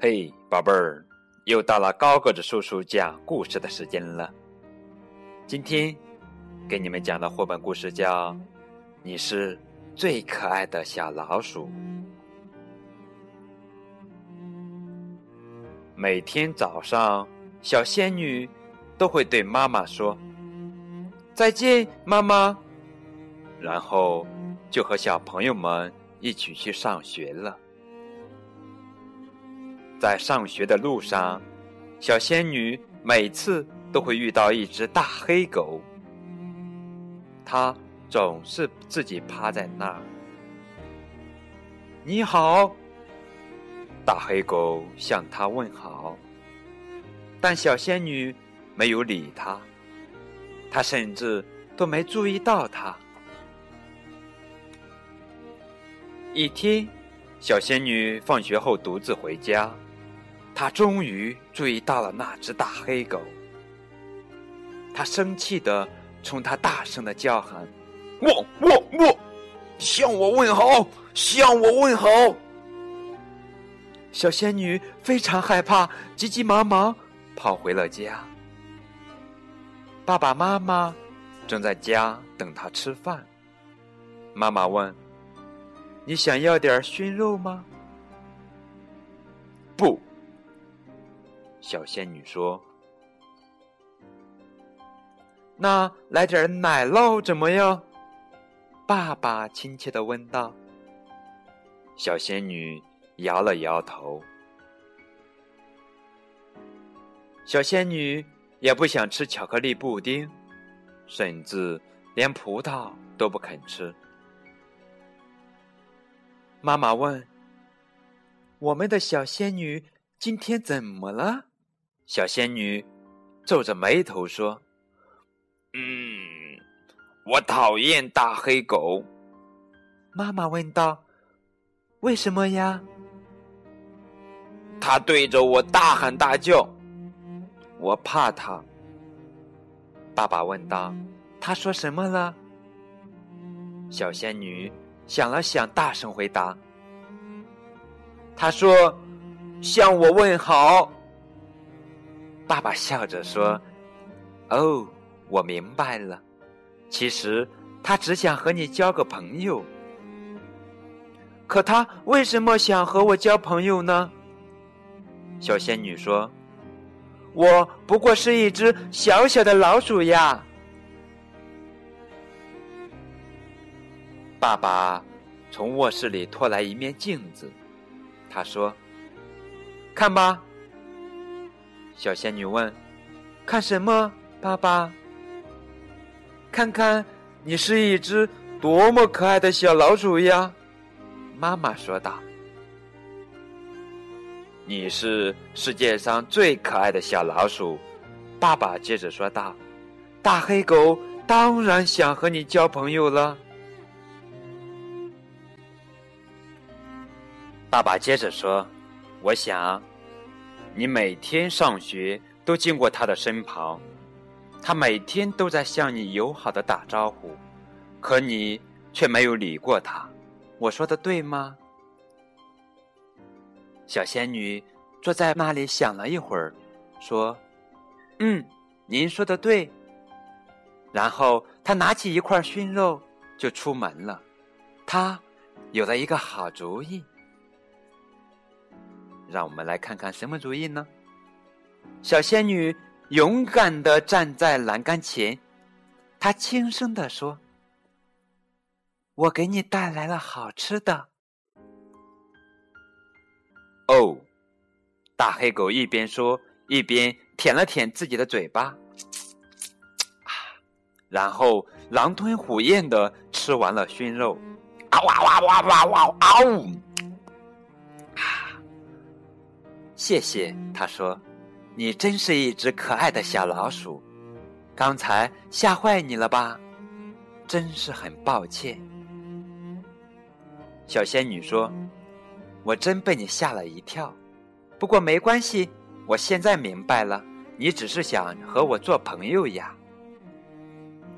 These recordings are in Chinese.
嘿，宝贝儿，又到了高个子叔叔讲故事的时间了。今天给你们讲的绘本故事叫《你是最可爱的小老鼠》。每天早上，小仙女都会对妈妈说：“再见，妈妈。”然后就和小朋友们一起去上学了。在上学的路上，小仙女每次都会遇到一只大黑狗。它总是自己趴在那儿。你好，大黑狗向它问好，但小仙女没有理它，它甚至都没注意到它。一天，小仙女放学后独自回家。他终于注意到了那只大黑狗，他生气的冲他大声的叫喊：“我我我，向我问好，向我问好！”小仙女非常害怕，急急忙忙跑回了家。爸爸妈妈正在家等她吃饭。妈妈问：“你想要点熏肉吗？”“不。”小仙女说：“那来点奶酪怎么样？”爸爸亲切的问道。小仙女摇了摇头。小仙女也不想吃巧克力布丁，甚至连葡萄都不肯吃。妈妈问：“我们的小仙女今天怎么了？”小仙女皱着眉头说：“嗯，我讨厌大黑狗。”妈妈问道：“为什么呀？”他对着我大喊大叫，我怕他。爸爸问道：“他说什么了？”小仙女想了想，大声回答：“他说，向我问好。”爸爸笑着说：“哦，我明白了。其实他只想和你交个朋友。可他为什么想和我交朋友呢？”小仙女说：“我不过是一只小小的老鼠呀。”爸爸从卧室里拖来一面镜子，他说：“看吧。”小仙女问：“看什么，爸爸？看看你是一只多么可爱的小老鼠呀！”妈妈说道。“你是世界上最可爱的小老鼠。”爸爸接着说道。“大黑狗当然想和你交朋友了。”爸爸接着说：“我想。”你每天上学都经过他的身旁，他每天都在向你友好的打招呼，可你却没有理过他。我说的对吗？小仙女坐在那里想了一会儿，说：“嗯，您说的对。”然后她拿起一块熏肉就出门了。她有了一个好主意。让我们来看看什么主意呢？小仙女勇敢的站在栏杆前，她轻声的说：“我给你带来了好吃的。”哦，大黑狗一边说一边舔了舔自己的嘴巴，啊，然后狼吞虎咽的吃完了熏肉，啊哇哇哇哇哇啊！谢谢，他说：“你真是一只可爱的小老鼠，刚才吓坏你了吧？真是很抱歉。”小仙女说：“我真被你吓了一跳，不过没关系，我现在明白了，你只是想和我做朋友呀。”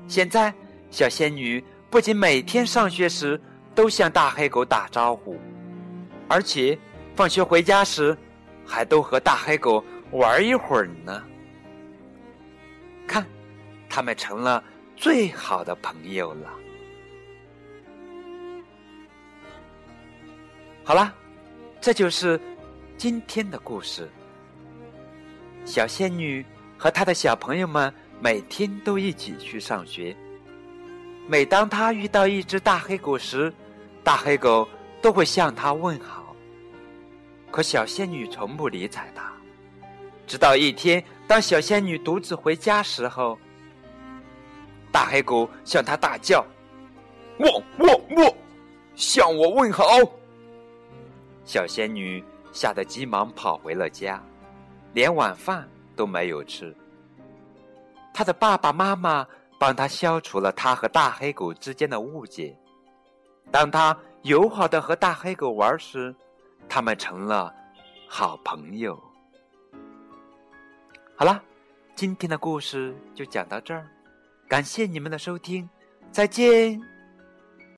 现在，小仙女不仅每天上学时都向大黑狗打招呼，而且放学回家时。还都和大黑狗玩一会儿呢。看，他们成了最好的朋友了。好了，这就是今天的故事。小仙女和她的小朋友们每天都一起去上学。每当她遇到一只大黑狗时，大黑狗都会向她问好。可小仙女从不理睬它。直到一天，当小仙女独自回家时候，大黑狗向她大叫：“汪汪汪，向我问好！”小仙女吓得急忙跑回了家，连晚饭都没有吃。她的爸爸妈妈帮她消除了她和大黑狗之间的误解。当她友好的和大黑狗玩时，他们成了好朋友。好了，今天的故事就讲到这儿，感谢你们的收听，再见。